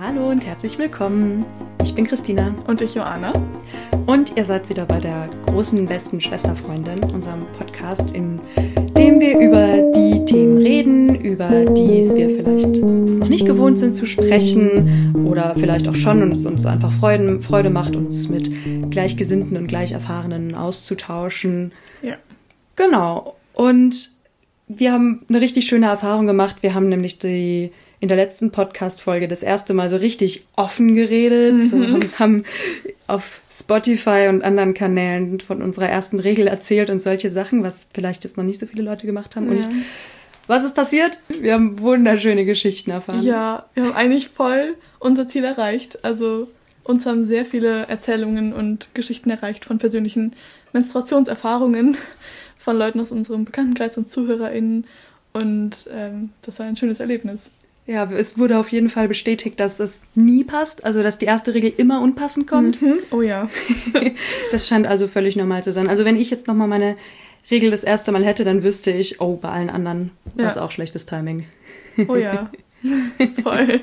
Hallo und herzlich willkommen. Ich bin Christina. Und ich Joanna. Und ihr seid wieder bei der großen, besten Schwesterfreundin, unserem Podcast, in dem wir über die Themen reden, über die wir vielleicht noch nicht gewohnt sind zu sprechen oder vielleicht auch schon und es uns einfach Freude, Freude macht, uns mit Gleichgesinnten und Gleicherfahrenen auszutauschen. Ja. Genau. Und wir haben eine richtig schöne Erfahrung gemacht. Wir haben nämlich die in der letzten Podcast-Folge das erste Mal so richtig offen geredet mhm. so, und haben auf Spotify und anderen Kanälen von unserer ersten Regel erzählt und solche Sachen, was vielleicht jetzt noch nicht so viele Leute gemacht haben. Ja. Und was ist passiert? Wir haben wunderschöne Geschichten erfahren. Ja, wir haben eigentlich voll unser Ziel erreicht. Also uns haben sehr viele Erzählungen und Geschichten erreicht von persönlichen Menstruationserfahrungen von Leuten aus unserem Bekanntenkreis und ZuhörerInnen. Und ähm, das war ein schönes Erlebnis. Ja, es wurde auf jeden Fall bestätigt, dass es nie passt, also dass die erste Regel immer unpassend kommt. Mhm. Oh ja. das scheint also völlig normal zu sein. Also wenn ich jetzt nochmal meine Regel das erste Mal hätte, dann wüsste ich, oh, bei allen anderen ja. war es auch schlechtes Timing. Oh ja, voll.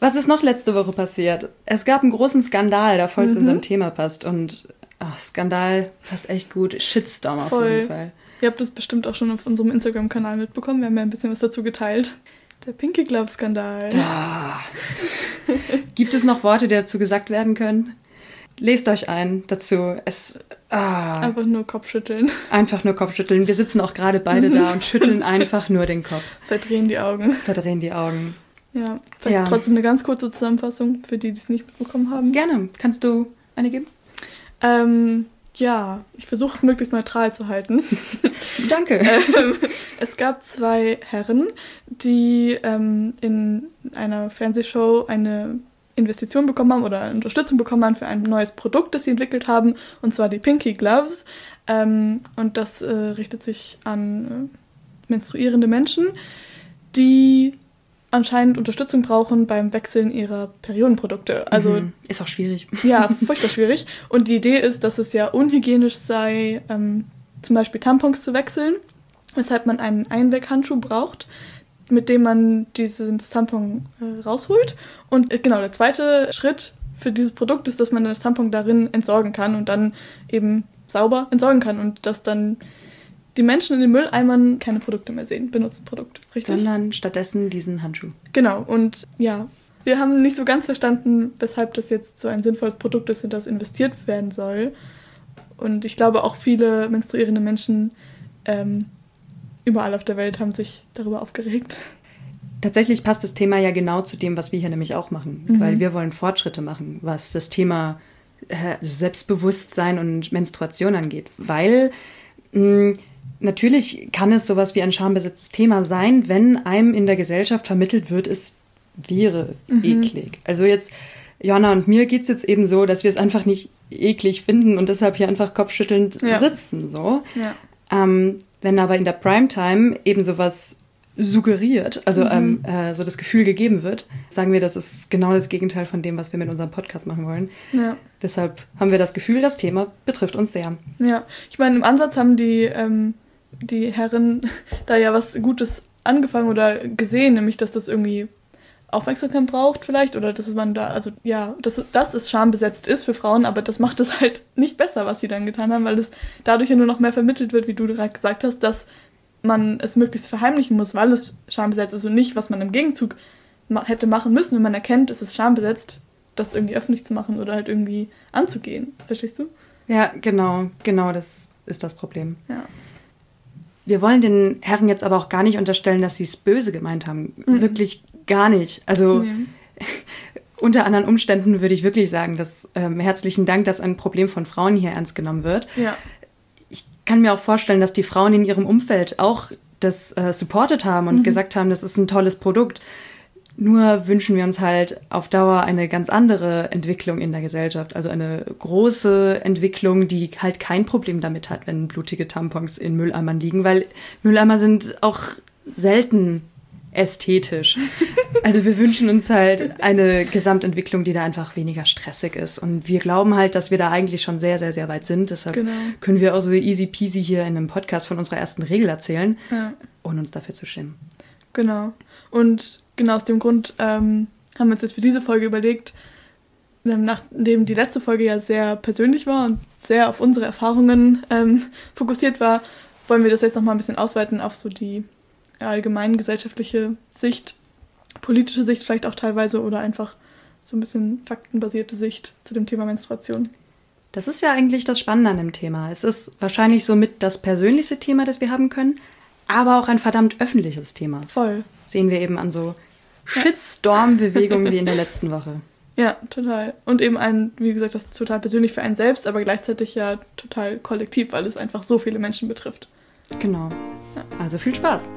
Was ist noch letzte Woche passiert? Es gab einen großen Skandal, der voll mhm. zu unserem Thema passt. Und ach, Skandal passt echt gut. Shitstorm auf voll. jeden Fall. Ihr habt das bestimmt auch schon auf unserem Instagram-Kanal mitbekommen. Wir haben ja ein bisschen was dazu geteilt. Der Pinky Glove Skandal. Ah. Gibt es noch Worte, die dazu gesagt werden können? Lest euch ein dazu. Es ah. einfach nur Kopfschütteln. Einfach nur Kopfschütteln. Wir sitzen auch gerade beide da und schütteln einfach nur den Kopf. Verdrehen die Augen. Verdrehen die Augen. Ja, ja. trotzdem eine ganz kurze Zusammenfassung für die, die es nicht mitbekommen haben. Gerne. Kannst du eine geben? Ähm, ja, ich versuche es möglichst neutral zu halten. Danke. ähm, es gab zwei Herren, die ähm, in einer Fernsehshow eine Investition bekommen haben oder Unterstützung bekommen haben für ein neues Produkt, das sie entwickelt haben, und zwar die Pinky Gloves. Ähm, und das äh, richtet sich an äh, menstruierende Menschen, die anscheinend Unterstützung brauchen beim Wechseln ihrer Periodenprodukte. Also mhm. ist auch schwierig. Ja, furchtbar schwierig. Und die Idee ist, dass es ja unhygienisch sei, ähm, zum Beispiel Tampons zu wechseln, weshalb man einen Einweghandschuh braucht, mit dem man dieses Tampon äh, rausholt. Und äh, genau, der zweite Schritt für dieses Produkt ist, dass man das Tampon darin entsorgen kann und dann eben sauber entsorgen kann und das dann die Menschen in den Mülleimern keine Produkte mehr sehen, benutzte Produkte, richtig? Sondern stattdessen diesen Handschuh. Genau, und ja, wir haben nicht so ganz verstanden, weshalb das jetzt so ein sinnvolles Produkt ist, in das investiert werden soll. Und ich glaube, auch viele menstruierende Menschen ähm, überall auf der Welt haben sich darüber aufgeregt. Tatsächlich passt das Thema ja genau zu dem, was wir hier nämlich auch machen, mhm. weil wir wollen Fortschritte machen, was das Thema äh, Selbstbewusstsein und Menstruation angeht, weil mh, natürlich kann es sowas wie ein schambesetztes Thema sein, wenn einem in der Gesellschaft vermittelt wird, es wäre mhm. eklig. Also jetzt, Jonna und mir geht es jetzt eben so, dass wir es einfach nicht eklig finden und deshalb hier einfach kopfschüttelnd ja. sitzen. So. Ja. Ähm, wenn aber in der Primetime eben sowas suggeriert, also mhm. ähm, äh, so das Gefühl gegeben wird, sagen wir, das ist genau das Gegenteil von dem, was wir mit unserem Podcast machen wollen. Ja. Deshalb haben wir das Gefühl, das Thema betrifft uns sehr. Ja, ich meine, im Ansatz haben die ähm, die Herren da ja was Gutes angefangen oder gesehen, nämlich dass das irgendwie Aufmerksamkeit braucht vielleicht oder dass man da, also ja, dass, dass es schambesetzt ist für Frauen, aber das macht es halt nicht besser, was sie dann getan haben, weil es dadurch ja nur noch mehr vermittelt wird, wie du gerade gesagt hast, dass man es möglichst verheimlichen muss, weil es schambesetzt ist und nicht, was man im Gegenzug ma hätte machen müssen, wenn man erkennt, es ist schambesetzt, das irgendwie öffentlich zu machen oder halt irgendwie anzugehen. Verstehst du? Ja, genau, genau, das ist das Problem. Ja. Wir wollen den Herren jetzt aber auch gar nicht unterstellen, dass sie es böse gemeint haben. Mhm. Wirklich gar nicht. Also mhm. unter anderen Umständen würde ich wirklich sagen, dass ähm, herzlichen Dank, dass ein Problem von Frauen hier ernst genommen wird. Ja. Ich kann mir auch vorstellen, dass die Frauen in ihrem Umfeld auch das äh, supportet haben und mhm. gesagt haben, das ist ein tolles Produkt. Nur wünschen wir uns halt auf Dauer eine ganz andere Entwicklung in der Gesellschaft. Also eine große Entwicklung, die halt kein Problem damit hat, wenn blutige Tampons in Mülleimern liegen, weil Mülleimer sind auch selten ästhetisch. Also wir wünschen uns halt eine Gesamtentwicklung, die da einfach weniger stressig ist. Und wir glauben halt, dass wir da eigentlich schon sehr, sehr, sehr weit sind. Deshalb genau. können wir auch so easy peasy hier in einem Podcast von unserer ersten Regel erzählen, ja. ohne uns dafür zu schämen. Genau. Und genau aus dem Grund ähm, haben wir uns jetzt für diese Folge überlegt, ähm, nachdem die letzte Folge ja sehr persönlich war und sehr auf unsere Erfahrungen ähm, fokussiert war, wollen wir das jetzt nochmal ein bisschen ausweiten auf so die allgemein gesellschaftliche Sicht, politische Sicht vielleicht auch teilweise oder einfach so ein bisschen faktenbasierte Sicht zu dem Thema Menstruation. Das ist ja eigentlich das Spannende an dem Thema. Es ist wahrscheinlich somit das persönlichste Thema, das wir haben können, aber auch ein verdammt öffentliches Thema. Voll. Sehen wir eben an so Shitstorm-Bewegungen wie in der letzten Woche. Ja, total. Und eben ein, wie gesagt, das ist total persönlich für einen selbst, aber gleichzeitig ja total kollektiv, weil es einfach so viele Menschen betrifft. Genau. Ja. Also viel Spaß.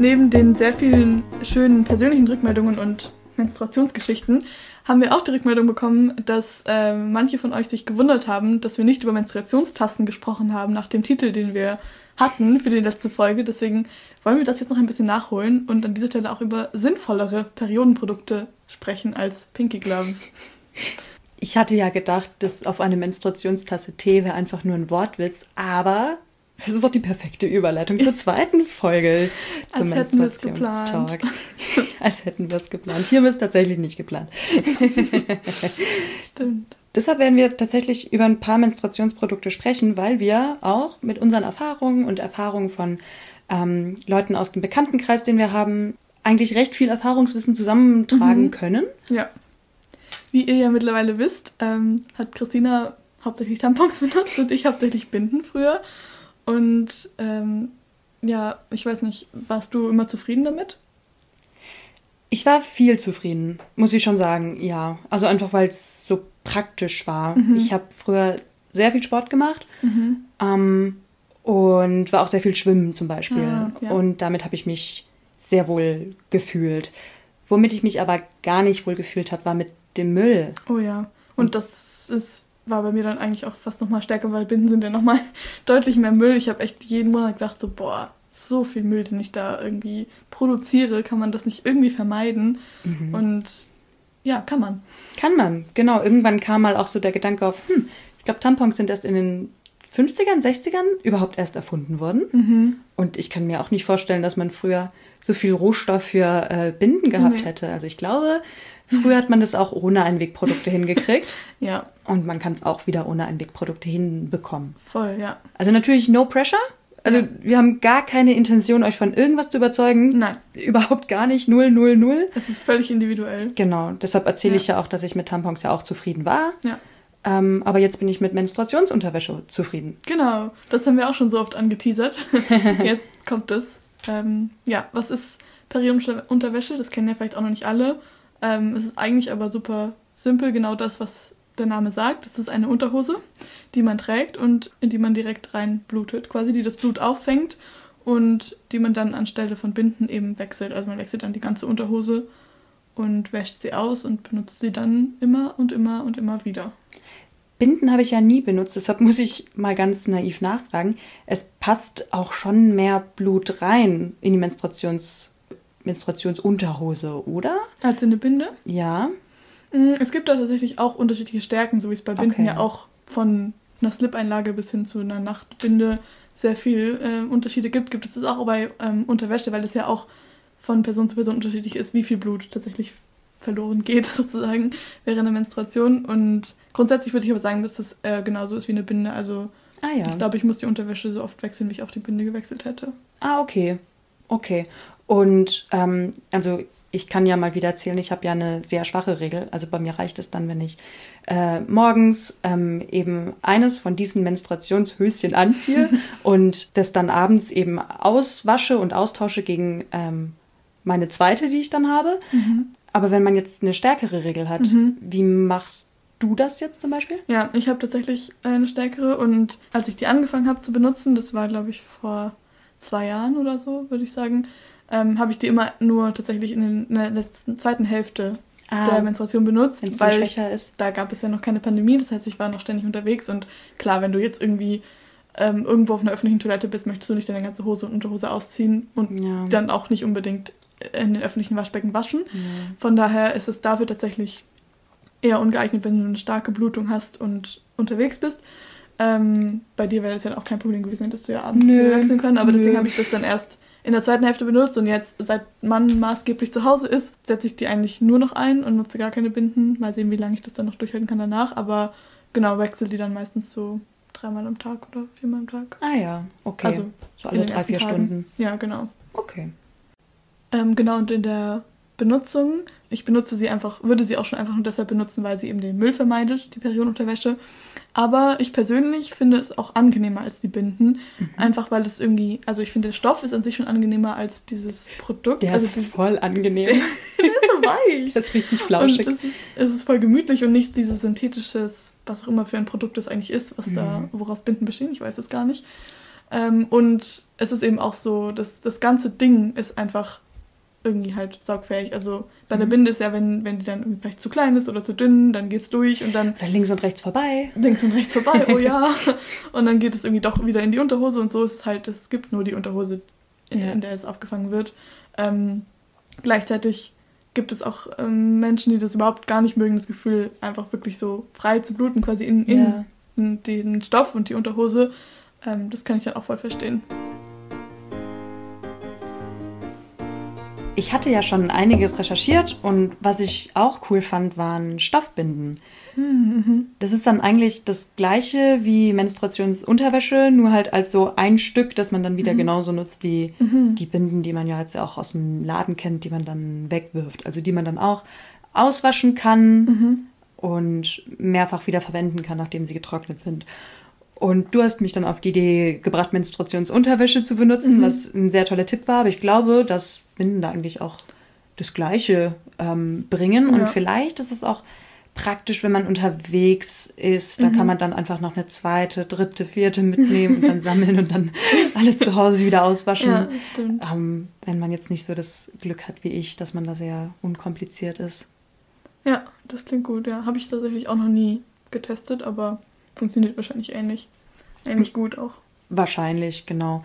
Neben den sehr vielen schönen persönlichen Rückmeldungen und Menstruationsgeschichten haben wir auch die Rückmeldung bekommen, dass äh, manche von euch sich gewundert haben, dass wir nicht über Menstruationstasten gesprochen haben nach dem Titel, den wir hatten für die letzte Folge. Deswegen wollen wir das jetzt noch ein bisschen nachholen und an dieser Stelle auch über sinnvollere Periodenprodukte sprechen als Pinky Gloves. Ich hatte ja gedacht, dass auf eine Menstruationstasse Tee wäre einfach nur ein Wortwitz, aber es ist auch die perfekte Überleitung zur zweiten Folge zum Menstruationstalk. Als hätten wir es geplant. Hier haben wir es tatsächlich nicht geplant. Stimmt. Deshalb werden wir tatsächlich über ein paar Menstruationsprodukte sprechen, weil wir auch mit unseren Erfahrungen und Erfahrungen von ähm, Leuten aus dem Bekanntenkreis, den wir haben, eigentlich recht viel Erfahrungswissen zusammentragen mhm. können. Ja. Wie ihr ja mittlerweile wisst, ähm, hat Christina hauptsächlich Tampons benutzt und ich hauptsächlich Binden früher. Und ähm, ja, ich weiß nicht, warst du immer zufrieden damit? Ich war viel zufrieden, muss ich schon sagen, ja. Also einfach, weil es so praktisch war. Mhm. Ich habe früher sehr viel Sport gemacht mhm. ähm, und war auch sehr viel schwimmen zum Beispiel. Ah, ja. Und damit habe ich mich sehr wohl gefühlt. Womit ich mich aber gar nicht wohl gefühlt habe, war mit dem Müll. Oh ja. Und, und das ist, war bei mir dann eigentlich auch fast nochmal stärker, weil Binden sind ja nochmal deutlich mehr Müll. Ich habe echt jeden Monat gedacht, so, boah, so viel Müll, den ich da irgendwie produziere, kann man das nicht irgendwie vermeiden. Mhm. Und ja, kann man. Kann man, genau. Irgendwann kam mal auch so der Gedanke auf, hm, ich glaube, Tampons sind erst in den 50ern, 60ern überhaupt erst erfunden worden. Mhm. Und ich kann mir auch nicht vorstellen, dass man früher so viel Rohstoff für äh, Binden gehabt nee. hätte. Also ich glaube, früher hat man das auch ohne Einwegprodukte hingekriegt. ja. Und man kann es auch wieder ohne Einwegprodukte hinbekommen. Voll, ja. Also natürlich no pressure. Also wir haben gar keine Intention, euch von irgendwas zu überzeugen. Nein. Überhaupt gar nicht. Null, null, null. Es ist völlig individuell. Genau. Deshalb erzähle ja. ich ja auch, dass ich mit Tampons ja auch zufrieden war. Ja. Ähm, aber jetzt bin ich mit Menstruationsunterwäsche zufrieden. Genau. Das haben wir auch schon so oft angeteasert. jetzt kommt es. Ähm, ja, was ist Periodenunterwäsche? Das kennen ja vielleicht auch noch nicht alle. Ähm, es ist eigentlich aber super simpel, genau das, was der Name sagt. Es ist eine Unterhose, die man trägt und in die man direkt rein blutet, quasi, die das Blut auffängt und die man dann anstelle von Binden eben wechselt. Also man wechselt dann die ganze Unterhose und wäscht sie aus und benutzt sie dann immer und immer und immer wieder. Binden habe ich ja nie benutzt, deshalb muss ich mal ganz naiv nachfragen. Es passt auch schon mehr Blut rein in die Menstruations Menstruationsunterhose, oder? Als in eine Binde? Ja. Mm, es gibt da tatsächlich auch unterschiedliche Stärken, so wie es bei Binden okay. ja auch von einer Slip-Einlage bis hin zu einer Nachtbinde sehr viel äh, Unterschiede gibt, gibt es das auch bei ähm, Unterwäsche, weil es ja auch von Person zu Person unterschiedlich ist, wie viel Blut tatsächlich verloren geht, sozusagen, während der Menstruation. Und grundsätzlich würde ich aber sagen, dass das äh, genauso ist wie eine Binde. Also ah, ja. ich glaube, ich muss die Unterwäsche so oft wechseln, wie ich auch die Binde gewechselt hätte. Ah, okay. Okay. Und ähm, also ich kann ja mal wieder erzählen, ich habe ja eine sehr schwache Regel. Also bei mir reicht es dann, wenn ich äh, morgens ähm, eben eines von diesen Menstruationshöschen anziehe und das dann abends eben auswasche und austausche gegen ähm, meine zweite, die ich dann habe. Mhm. Aber wenn man jetzt eine stärkere Regel hat, mhm. wie machst du das jetzt zum Beispiel? Ja, ich habe tatsächlich eine stärkere und als ich die angefangen habe zu benutzen, das war glaube ich vor zwei Jahren oder so, würde ich sagen, ähm, habe ich die immer nur tatsächlich in, den, in der letzten, zweiten Hälfte ah, der Menstruation benutzt, weil schwächer ist. da gab es ja noch keine Pandemie, das heißt, ich war noch ständig unterwegs und klar, wenn du jetzt irgendwie ähm, irgendwo auf einer öffentlichen Toilette bist, möchtest du nicht deine ganze Hose und Unterhose ausziehen und ja. dann auch nicht unbedingt in den öffentlichen Waschbecken waschen. Ja. Von daher ist es dafür tatsächlich eher ungeeignet, wenn du eine starke Blutung hast und unterwegs bist. Ähm, bei dir wäre das ja auch kein Problem gewesen, dass du ja abends Nö. wechseln können, aber Nö. deswegen habe ich das dann erst in der zweiten Hälfte benutzt und jetzt, seit man maßgeblich zu Hause ist, setze ich die eigentlich nur noch ein und nutze gar keine Binden. Mal sehen, wie lange ich das dann noch durchhalten kann danach, aber genau, wechsle die dann meistens so dreimal am Tag oder viermal am Tag. Ah ja, okay. Also so alle drei, vier Tagen. Stunden. Ja, genau. Okay. Ähm, genau, und in der Benutzung, ich benutze sie einfach, würde sie auch schon einfach nur deshalb benutzen, weil sie eben den Müll vermeidet, die Periodenunterwäsche. Aber ich persönlich finde es auch angenehmer als die Binden. Mhm. Einfach weil es irgendwie, also ich finde, der Stoff ist an sich schon angenehmer als dieses Produkt. Der also ist voll angenehm. Der, der ist so weich. Der ist richtig flauschig. Und es ist, es ist voll gemütlich und nicht dieses synthetisches, was auch immer für ein Produkt es eigentlich ist, was mhm. da, woraus Binden bestehen, ich weiß es gar nicht. Ähm, und es ist eben auch so, dass das ganze Ding ist einfach irgendwie halt saugfähig. Also bei der mhm. Binde ist ja, wenn, wenn die dann vielleicht zu klein ist oder zu dünn, dann geht's durch und dann. Dann links und rechts vorbei. Links und rechts vorbei, oh ja. und dann geht es irgendwie doch wieder in die Unterhose und so ist es halt, es gibt nur die Unterhose, in, ja. in der es aufgefangen wird. Ähm, gleichzeitig gibt es auch ähm, Menschen, die das überhaupt gar nicht mögen, das Gefühl, einfach wirklich so frei zu bluten, quasi in, in, ja. in den Stoff und die Unterhose. Ähm, das kann ich dann auch voll verstehen. Ich hatte ja schon einiges recherchiert und was ich auch cool fand, waren Stoffbinden. Mhm. Das ist dann eigentlich das gleiche wie Menstruationsunterwäsche, nur halt als so ein Stück, das man dann wieder mhm. genauso nutzt wie mhm. die Binden, die man ja jetzt auch aus dem Laden kennt, die man dann wegwirft. Also die man dann auch auswaschen kann mhm. und mehrfach wieder verwenden kann, nachdem sie getrocknet sind. Und du hast mich dann auf die Idee gebracht, Menstruationsunterwäsche zu benutzen, mhm. was ein sehr toller Tipp war. Aber ich glaube, dass Binden da eigentlich auch das Gleiche ähm, bringen. Ja. Und vielleicht ist es auch praktisch, wenn man unterwegs ist. Da mhm. kann man dann einfach noch eine zweite, dritte, vierte mitnehmen und dann sammeln und dann alle zu Hause wieder auswaschen. Ja, stimmt. Ähm, wenn man jetzt nicht so das Glück hat wie ich, dass man da sehr unkompliziert ist. Ja, das klingt gut. Ja, habe ich tatsächlich auch noch nie getestet, aber funktioniert wahrscheinlich ähnlich. Ähnlich gut auch. Wahrscheinlich, genau.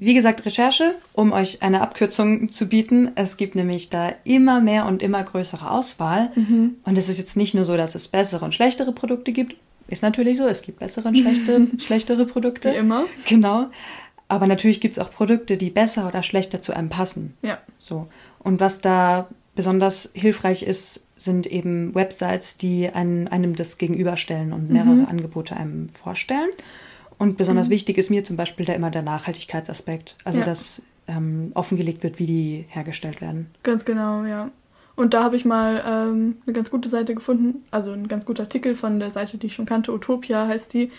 Wie gesagt, Recherche, um euch eine Abkürzung zu bieten. Es gibt nämlich da immer mehr und immer größere Auswahl. Mhm. Und es ist jetzt nicht nur so, dass es bessere und schlechtere Produkte gibt. Ist natürlich so, es gibt bessere und schlechte, schlechtere Produkte. Wie immer. Genau. Aber natürlich gibt es auch Produkte, die besser oder schlechter zu einem passen. Ja. So. Und was da besonders hilfreich ist, sind eben Websites, die einen, einem das gegenüberstellen und mehrere mhm. Angebote einem vorstellen. Und besonders mhm. wichtig ist mir zum Beispiel da immer der Nachhaltigkeitsaspekt. Also, ja. dass ähm, offengelegt wird, wie die hergestellt werden. Ganz genau, ja. Und da habe ich mal ähm, eine ganz gute Seite gefunden, also ein ganz guter Artikel von der Seite, die ich schon kannte, Utopia heißt die,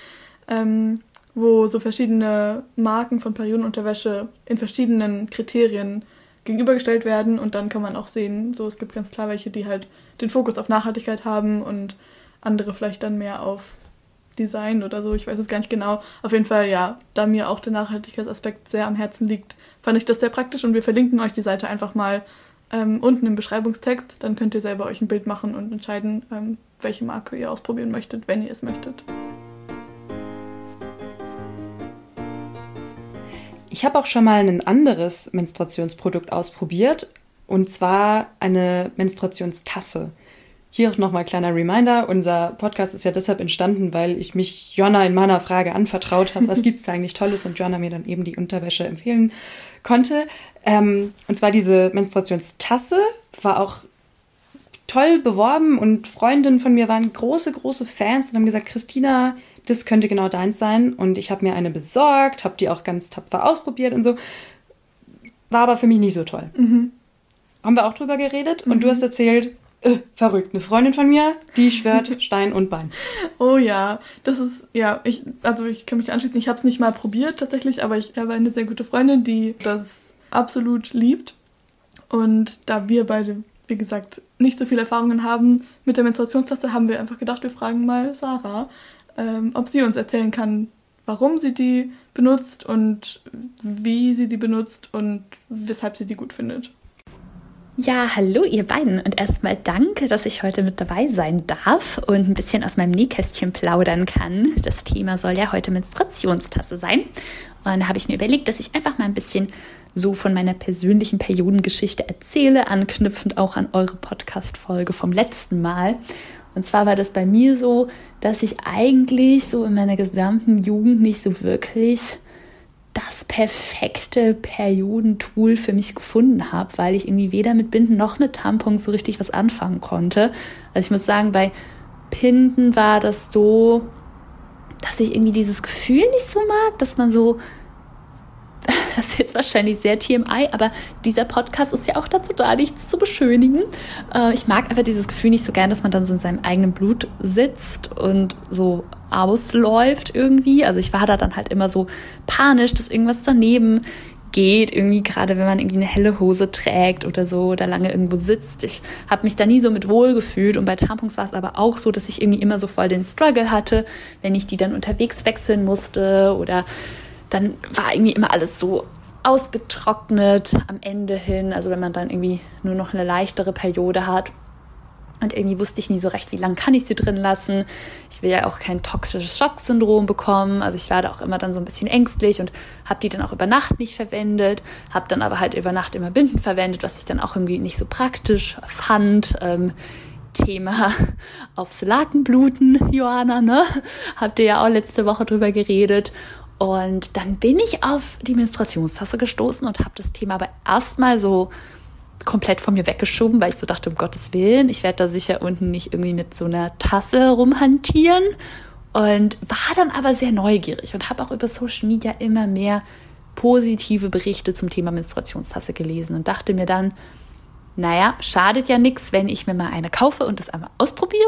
ähm, wo so verschiedene Marken von Periodenunterwäsche in verschiedenen Kriterien gegenübergestellt werden und dann kann man auch sehen, so es gibt ganz klar welche, die halt den Fokus auf Nachhaltigkeit haben und andere vielleicht dann mehr auf Design oder so, ich weiß es gar nicht genau. Auf jeden Fall, ja, da mir auch der Nachhaltigkeitsaspekt sehr am Herzen liegt, fand ich das sehr praktisch und wir verlinken euch die Seite einfach mal ähm, unten im Beschreibungstext. Dann könnt ihr selber euch ein Bild machen und entscheiden, ähm, welche Marke ihr ausprobieren möchtet, wenn ihr es möchtet. Ich habe auch schon mal ein anderes Menstruationsprodukt ausprobiert und zwar eine Menstruationstasse. Hier auch nochmal kleiner Reminder. Unser Podcast ist ja deshalb entstanden, weil ich mich Jonna in meiner Frage anvertraut habe, was gibt es da eigentlich Tolles und Jonna mir dann eben die Unterwäsche empfehlen konnte. Ähm, und zwar diese Menstruationstasse war auch toll beworben und Freundinnen von mir waren große, große Fans und haben gesagt, Christina, das könnte genau deins sein. Und ich habe mir eine besorgt, habe die auch ganz tapfer ausprobiert und so. War aber für mich nicht so toll. Mhm. Haben wir auch drüber geredet mhm. und du mhm. hast erzählt, äh, verrückt, eine Freundin von mir, die schwört Stein und Bein. Oh ja, das ist, ja, ich, also ich kann mich anschließen, ich habe es nicht mal probiert tatsächlich, aber ich habe eine sehr gute Freundin, die das absolut liebt. Und da wir beide, wie gesagt, nicht so viele Erfahrungen haben mit der Menstruationstaste, haben wir einfach gedacht, wir fragen mal Sarah, ähm, ob sie uns erzählen kann, warum sie die benutzt und wie sie die benutzt und weshalb sie die gut findet. Ja, hallo ihr beiden und erstmal danke, dass ich heute mit dabei sein darf und ein bisschen aus meinem Nähkästchen plaudern kann. Das Thema soll ja heute Menstruationstasse sein. Und da habe ich mir überlegt, dass ich einfach mal ein bisschen so von meiner persönlichen Periodengeschichte erzähle, anknüpfend auch an eure Podcast-Folge vom letzten Mal. Und zwar war das bei mir so, dass ich eigentlich so in meiner gesamten Jugend nicht so wirklich das perfekte Periodentool für mich gefunden habe, weil ich irgendwie weder mit Binden noch mit Tampons so richtig was anfangen konnte. Also ich muss sagen, bei Binden war das so, dass ich irgendwie dieses Gefühl nicht so mag, dass man so das ist jetzt wahrscheinlich sehr TMI, aber dieser Podcast ist ja auch dazu da, nichts zu beschönigen. Äh, ich mag einfach dieses Gefühl nicht so gern, dass man dann so in seinem eigenen Blut sitzt und so ausläuft irgendwie. Also ich war da dann halt immer so panisch, dass irgendwas daneben geht, irgendwie gerade wenn man irgendwie eine helle Hose trägt oder so oder lange irgendwo sitzt. Ich habe mich da nie so mit wohl gefühlt und bei Tampons war es aber auch so, dass ich irgendwie immer so voll den Struggle hatte, wenn ich die dann unterwegs wechseln musste oder dann war irgendwie immer alles so ausgetrocknet am Ende hin. Also wenn man dann irgendwie nur noch eine leichtere Periode hat. Und irgendwie wusste ich nie so recht, wie lange kann ich sie drin lassen. Ich will ja auch kein toxisches Schocksyndrom bekommen. Also ich war da auch immer dann so ein bisschen ängstlich und habe die dann auch über Nacht nicht verwendet. Habe dann aber halt über Nacht immer Binden verwendet, was ich dann auch irgendwie nicht so praktisch fand. Ähm, Thema aufs Lakenbluten, Johanna, ne? Habt ihr ja auch letzte Woche drüber geredet. Und dann bin ich auf die Menstruationstasse gestoßen und habe das Thema aber erstmal so komplett von mir weggeschoben, weil ich so dachte, um Gottes Willen, ich werde da sicher unten nicht irgendwie mit so einer Tasse rumhantieren. Und war dann aber sehr neugierig und habe auch über Social Media immer mehr positive Berichte zum Thema Menstruationstasse gelesen und dachte mir dann, naja, schadet ja nichts, wenn ich mir mal eine kaufe und das einmal ausprobiere.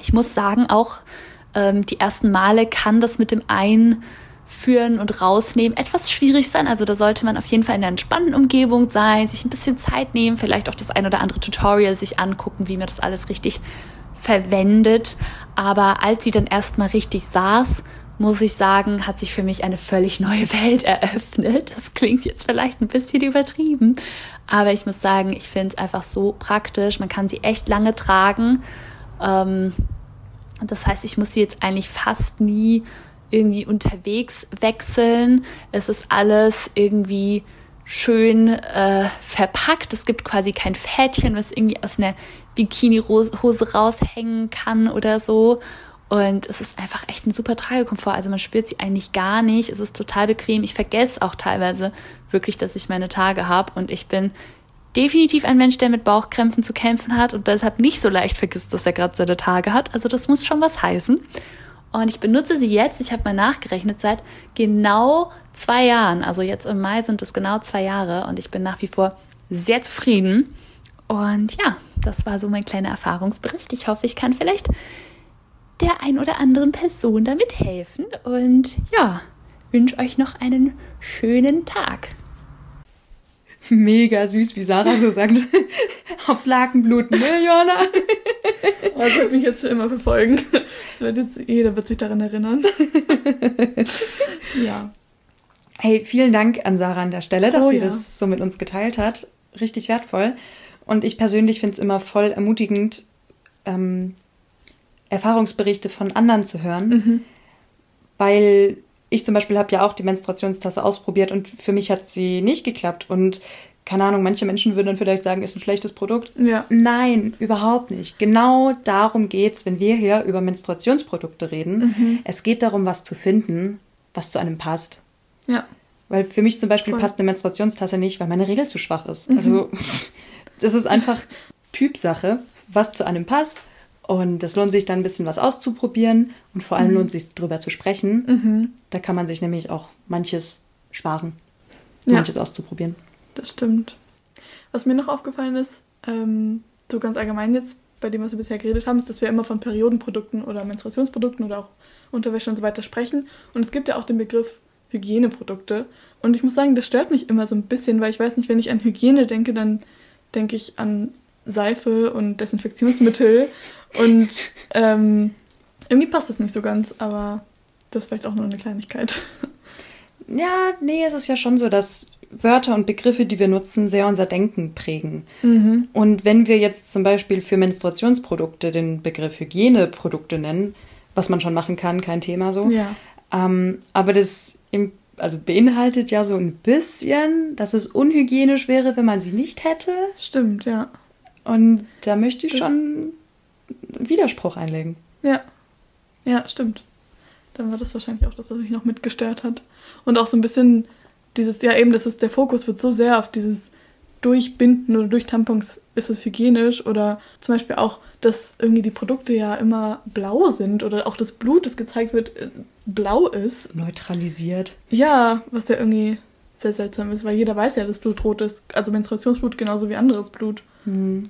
Ich muss sagen, auch ähm, die ersten Male kann das mit dem einen führen und rausnehmen etwas schwierig sein. Also da sollte man auf jeden Fall in einer entspannten Umgebung sein, sich ein bisschen Zeit nehmen, vielleicht auch das ein oder andere Tutorial sich angucken, wie man das alles richtig verwendet. Aber als sie dann erstmal richtig saß, muss ich sagen, hat sich für mich eine völlig neue Welt eröffnet. Das klingt jetzt vielleicht ein bisschen übertrieben, aber ich muss sagen, ich finde es einfach so praktisch. Man kann sie echt lange tragen. Ähm, das heißt, ich muss sie jetzt eigentlich fast nie irgendwie unterwegs wechseln. Es ist alles irgendwie schön äh, verpackt. Es gibt quasi kein Fädchen, was irgendwie aus einer Bikini-Hose raushängen kann oder so. Und es ist einfach echt ein super Tragekomfort. Also man spürt sie eigentlich gar nicht. Es ist total bequem. Ich vergesse auch teilweise wirklich, dass ich meine Tage habe. Und ich bin definitiv ein Mensch, der mit Bauchkrämpfen zu kämpfen hat und deshalb nicht so leicht vergisst, dass er gerade seine Tage hat. Also das muss schon was heißen. Und ich benutze sie jetzt, ich habe mal nachgerechnet, seit genau zwei Jahren. Also jetzt im Mai sind es genau zwei Jahre und ich bin nach wie vor sehr zufrieden. Und ja, das war so mein kleiner Erfahrungsbericht. Ich hoffe, ich kann vielleicht der ein oder anderen Person damit helfen. Und ja, wünsche euch noch einen schönen Tag. Mega süß, wie Sarah so sagt. Aufs Laken bluten, ne, Johanna? Das wird mich jetzt für immer verfolgen. Das wird jetzt, jeder wird sich daran erinnern. ja. Hey, vielen Dank an Sarah an der Stelle, dass oh, sie ja. das so mit uns geteilt hat. Richtig wertvoll. Und ich persönlich finde es immer voll ermutigend, ähm, Erfahrungsberichte von anderen zu hören, mhm. weil ich zum Beispiel habe ja auch die Menstruationstasse ausprobiert und für mich hat sie nicht geklappt. Und keine Ahnung, manche Menschen würden dann vielleicht sagen, ist ein schlechtes Produkt. Ja. Nein, überhaupt nicht. Genau darum geht es, wenn wir hier über Menstruationsprodukte reden. Mhm. Es geht darum, was zu finden, was zu einem passt. Ja. Weil für mich zum Beispiel Voll. passt eine Menstruationstasse nicht, weil meine Regel zu schwach ist. Mhm. Also das ist einfach Typsache, was zu einem passt. Und es lohnt sich dann ein bisschen was auszuprobieren und vor allem mhm. lohnt sich drüber zu sprechen. Mhm. Da kann man sich nämlich auch manches sparen, ja. manches auszuprobieren. Das stimmt. Was mir noch aufgefallen ist, ähm, so ganz allgemein jetzt bei dem, was wir bisher geredet haben, ist, dass wir immer von Periodenprodukten oder Menstruationsprodukten oder auch Unterwäsche und so weiter sprechen. Und es gibt ja auch den Begriff Hygieneprodukte. Und ich muss sagen, das stört mich immer so ein bisschen, weil ich weiß nicht, wenn ich an Hygiene denke, dann denke ich an Seife und Desinfektionsmittel. und ähm, irgendwie passt das nicht so ganz, aber das ist vielleicht auch nur eine Kleinigkeit. Ja, nee, es ist ja schon so, dass Wörter und Begriffe, die wir nutzen, sehr unser Denken prägen. Mhm. Und wenn wir jetzt zum Beispiel für Menstruationsprodukte den Begriff Hygieneprodukte nennen, was man schon machen kann, kein Thema so. Ja. Ähm, aber das im, also beinhaltet ja so ein bisschen, dass es unhygienisch wäre, wenn man sie nicht hätte. Stimmt, ja. Und da möchte ich das schon einen Widerspruch einlegen. Ja. Ja, stimmt. Dann war das wahrscheinlich auch das, was mich noch mitgestört hat. Und auch so ein bisschen dieses, ja eben, das ist, der Fokus wird so sehr auf dieses Durchbinden oder durch Tampons ist es hygienisch oder zum Beispiel auch, dass irgendwie die Produkte ja immer blau sind oder auch das Blut, das gezeigt wird, äh, blau ist. Neutralisiert. Ja, was ja irgendwie sehr seltsam ist, weil jeder weiß ja, dass Blut rot ist. Also Menstruationsblut genauso wie anderes Blut. Hm.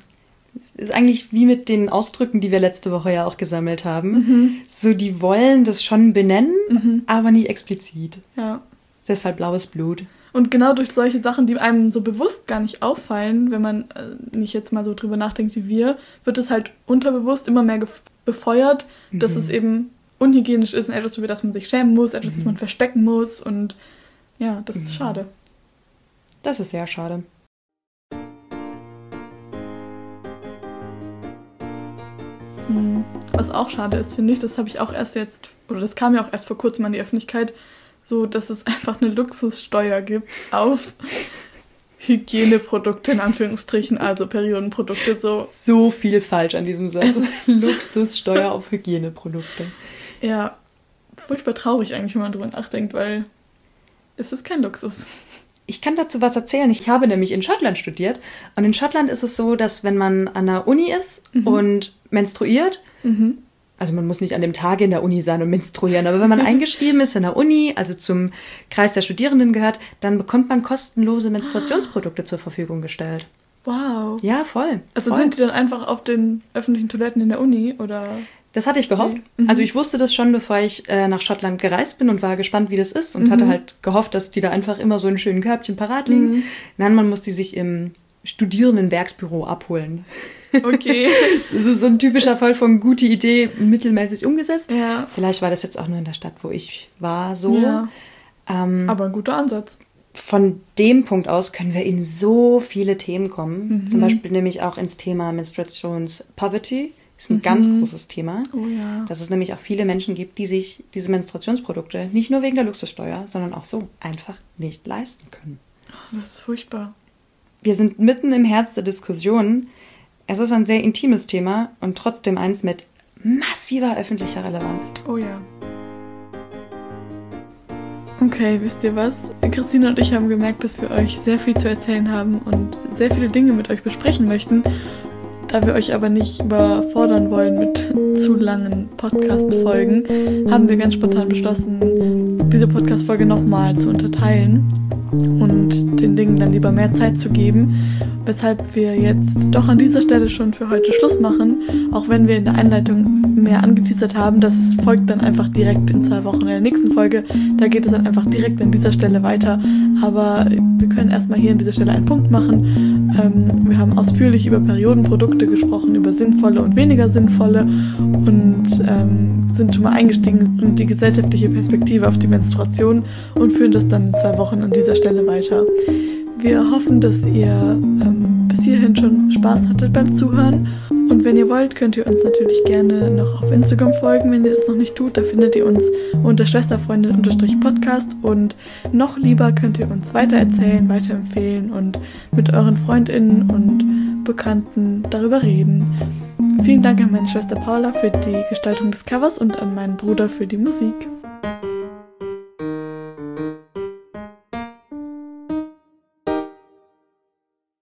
Es ist eigentlich wie mit den Ausdrücken, die wir letzte Woche ja auch gesammelt haben. Mhm. So, die wollen das schon benennen, Mhm. aber nicht explizit. Ja. Deshalb blaues Blut. Und genau durch solche Sachen, die einem so bewusst gar nicht auffallen, wenn man äh, nicht jetzt mal so drüber nachdenkt wie wir, wird es halt unterbewusst immer mehr befeuert, dass Mhm. es eben unhygienisch ist und etwas, über das man sich schämen muss, etwas, das man verstecken muss. Und ja, das ist Mhm. schade. Das ist sehr schade. Mhm. Was auch schade ist, finde ich, das habe ich auch erst jetzt, oder das kam ja auch erst vor kurzem an die Öffentlichkeit, so dass es einfach eine Luxussteuer gibt auf Hygieneprodukte in Anführungsstrichen, also Periodenprodukte so. So viel falsch an diesem Satz. Luxussteuer auf Hygieneprodukte. Ja, furchtbar traurig eigentlich, wenn man drüber nachdenkt, weil es ist kein Luxus. Ich kann dazu was erzählen. Ich habe nämlich in Schottland studiert. Und in Schottland ist es so, dass wenn man an der Uni ist Mhm. und menstruiert, Mhm. Also man muss nicht an dem Tag in der Uni sein und menstruieren, aber wenn man eingeschrieben ist in der Uni, also zum Kreis der Studierenden gehört, dann bekommt man kostenlose Menstruationsprodukte zur Verfügung gestellt. Wow. Ja, voll. Also voll. sind die dann einfach auf den öffentlichen Toiletten in der Uni oder? Das hatte ich gehofft. Mhm. Also ich wusste das schon, bevor ich äh, nach Schottland gereist bin und war gespannt, wie das ist und Mhm. hatte halt gehofft, dass die da einfach immer so in schönen Körbchen parat liegen. Mhm. Nein, man muss die sich im Studierendenwerksbüro abholen. Okay. Das ist so ein typischer Fall von gute Idee, mittelmäßig umgesetzt. ja. Vielleicht war das jetzt auch nur in der Stadt, wo ich war, so. Ja. Ähm, Aber ein guter Ansatz. von dem Punkt aus können wir in so viele Themen kommen. Mhm. Zum Beispiel nämlich auch ins Thema Menstruationspoverty. Ist ein Mhm. ganz großes Thema. Oh ja. Dass es nämlich auch viele Menschen gibt, die sich diese Menstruationsprodukte nicht nur wegen der Luxussteuer, sondern auch so einfach nicht leisten können. Das ist furchtbar. Wir sind mitten im Herz der Diskussion. Es ist ein sehr intimes Thema und trotzdem eins mit massiver öffentlicher Relevanz. Oh ja. Okay, wisst ihr was? Christine und ich haben gemerkt, dass wir euch sehr viel zu erzählen haben und sehr viele Dinge mit euch besprechen möchten. Da wir euch aber nicht überfordern wollen mit zu langen Podcast-Folgen, haben wir ganz spontan beschlossen, diese Podcast-Folge nochmal zu unterteilen und den Dingen dann lieber mehr Zeit zu geben, weshalb wir jetzt doch an dieser Stelle schon für heute Schluss machen, auch wenn wir in der Einleitung mehr angeteasert haben, das folgt dann einfach direkt in zwei Wochen in der nächsten Folge. Da geht es dann einfach direkt an dieser Stelle weiter. Aber wir können erstmal hier an dieser Stelle einen Punkt machen. Ähm, wir haben ausführlich über Periodenprodukte gesprochen, über sinnvolle und weniger sinnvolle und ähm, sind schon mal eingestiegen in die gesellschaftliche Perspektive auf die Menstruation und führen das dann in zwei Wochen an dieser Stelle weiter. Wir hoffen, dass ihr ähm, bis hierhin schon Spaß hattet beim Zuhören. Und wenn ihr wollt, könnt ihr uns natürlich gerne noch auf Instagram folgen, wenn ihr das noch nicht tut. Da findet ihr uns unter Schwesterfreundin-Podcast. Und noch lieber könnt ihr uns weitererzählen, weiterempfehlen und mit euren FreundInnen und Bekannten darüber reden. Vielen Dank an meine Schwester Paula für die Gestaltung des Covers und an meinen Bruder für die Musik.